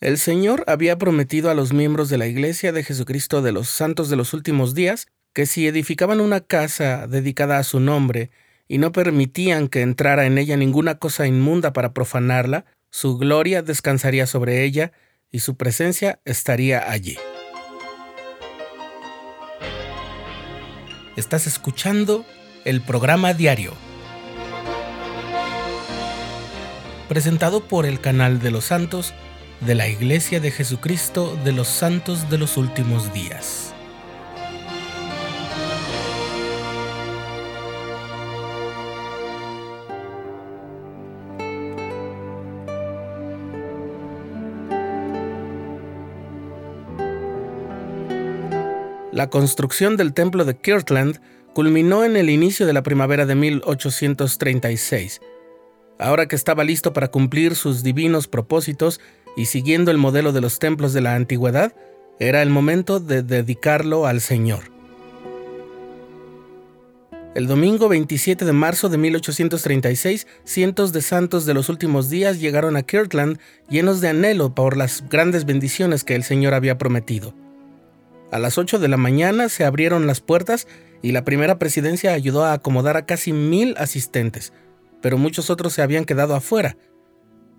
El Señor había prometido a los miembros de la Iglesia de Jesucristo de los Santos de los Últimos Días que si edificaban una casa dedicada a su nombre y no permitían que entrara en ella ninguna cosa inmunda para profanarla, su gloria descansaría sobre ella y su presencia estaría allí. Estás escuchando el programa diario, presentado por el canal de los santos de la Iglesia de Jesucristo de los Santos de los Últimos Días. La construcción del templo de Kirtland culminó en el inicio de la primavera de 1836. Ahora que estaba listo para cumplir sus divinos propósitos y siguiendo el modelo de los templos de la antigüedad, era el momento de dedicarlo al Señor. El domingo 27 de marzo de 1836, cientos de santos de los últimos días llegaron a Kirtland llenos de anhelo por las grandes bendiciones que el Señor había prometido. A las 8 de la mañana se abrieron las puertas y la primera presidencia ayudó a acomodar a casi mil asistentes, pero muchos otros se habían quedado afuera.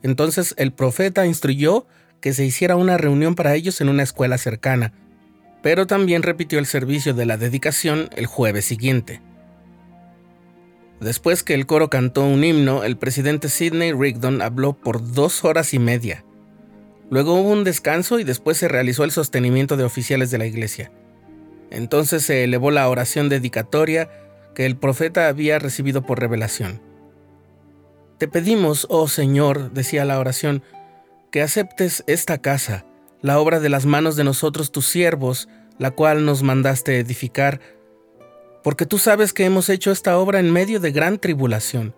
Entonces el profeta instruyó que se hiciera una reunión para ellos en una escuela cercana, pero también repitió el servicio de la dedicación el jueves siguiente. Después que el coro cantó un himno, el presidente Sidney Rigdon habló por dos horas y media. Luego hubo un descanso y después se realizó el sostenimiento de oficiales de la iglesia. Entonces se elevó la oración dedicatoria que el profeta había recibido por revelación. Te pedimos, oh Señor, decía la oración, que aceptes esta casa, la obra de las manos de nosotros tus siervos, la cual nos mandaste edificar, porque tú sabes que hemos hecho esta obra en medio de gran tribulación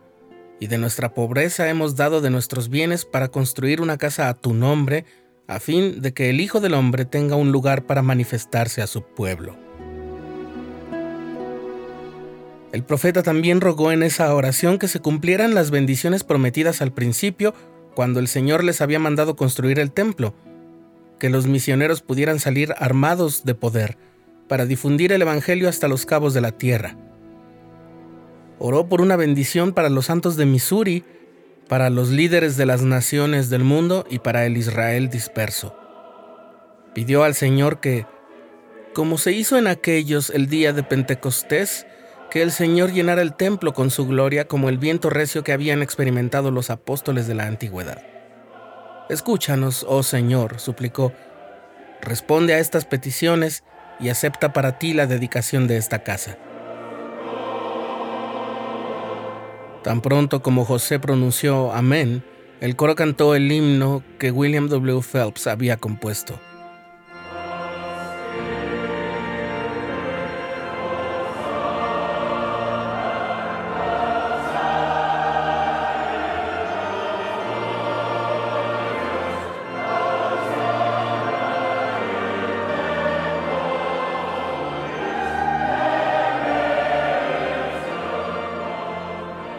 y de nuestra pobreza hemos dado de nuestros bienes para construir una casa a tu nombre, a fin de que el Hijo del Hombre tenga un lugar para manifestarse a su pueblo. El profeta también rogó en esa oración que se cumplieran las bendiciones prometidas al principio cuando el Señor les había mandado construir el templo, que los misioneros pudieran salir armados de poder para difundir el Evangelio hasta los cabos de la tierra Oró por una bendición para los santos de Missouri, para los líderes de las naciones del mundo y para el Israel disperso. Pidió al Señor que, como se hizo en aquellos el día de Pentecostés, que el Señor llenara el templo con su gloria como el viento recio que habían experimentado los apóstoles de la antigüedad. Escúchanos, oh Señor, suplicó, responde a estas peticiones y acepta para ti la dedicación de esta casa. Tan pronto como José pronunció Amén, el coro cantó el himno que William W. Phelps había compuesto.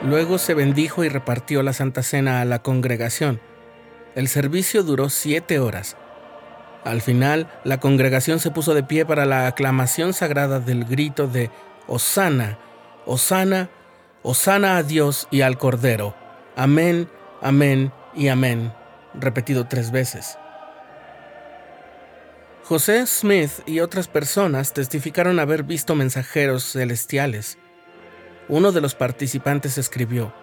Luego se bendijo y repartió la Santa Cena a la congregación. El servicio duró siete horas. Al final, la congregación se puso de pie para la aclamación sagrada del grito de Osana, Osana, Osana a Dios y al Cordero. Amén, amén y amén, repetido tres veces. José Smith y otras personas testificaron haber visto mensajeros celestiales. Uno de los participantes escribió,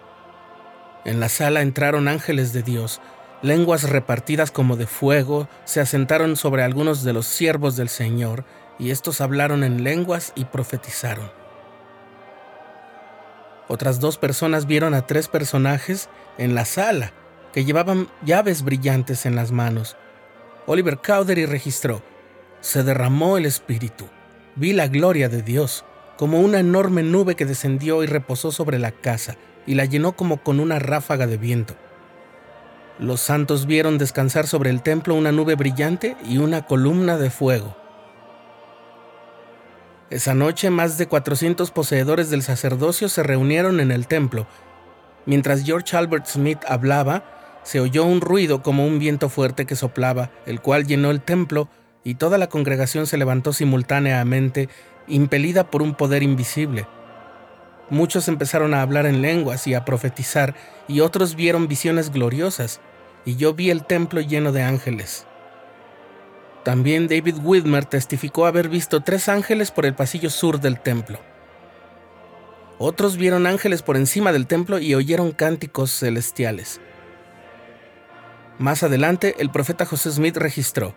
En la sala entraron ángeles de Dios, lenguas repartidas como de fuego, se asentaron sobre algunos de los siervos del Señor, y estos hablaron en lenguas y profetizaron. Otras dos personas vieron a tres personajes en la sala que llevaban llaves brillantes en las manos. Oliver Cowdery registró, se derramó el Espíritu, vi la gloria de Dios como una enorme nube que descendió y reposó sobre la casa y la llenó como con una ráfaga de viento. Los santos vieron descansar sobre el templo una nube brillante y una columna de fuego. Esa noche más de 400 poseedores del sacerdocio se reunieron en el templo. Mientras George Albert Smith hablaba, se oyó un ruido como un viento fuerte que soplaba, el cual llenó el templo y toda la congregación se levantó simultáneamente, impelida por un poder invisible. Muchos empezaron a hablar en lenguas y a profetizar, y otros vieron visiones gloriosas, y yo vi el templo lleno de ángeles. También David Whitmer testificó haber visto tres ángeles por el pasillo sur del templo. Otros vieron ángeles por encima del templo y oyeron cánticos celestiales. Más adelante, el profeta José Smith registró,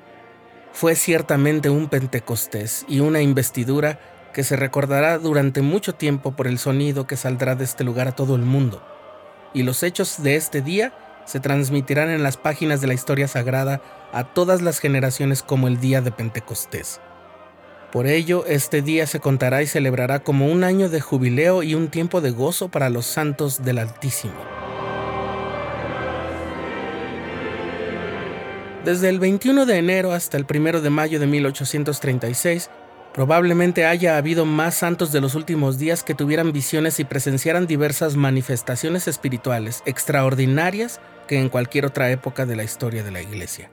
fue ciertamente un Pentecostés y una investidura que se recordará durante mucho tiempo por el sonido que saldrá de este lugar a todo el mundo. Y los hechos de este día se transmitirán en las páginas de la historia sagrada a todas las generaciones como el día de Pentecostés. Por ello, este día se contará y celebrará como un año de jubileo y un tiempo de gozo para los santos del Altísimo. Desde el 21 de enero hasta el 1 de mayo de 1836, probablemente haya habido más santos de los últimos días que tuvieran visiones y presenciaran diversas manifestaciones espirituales extraordinarias que en cualquier otra época de la historia de la Iglesia.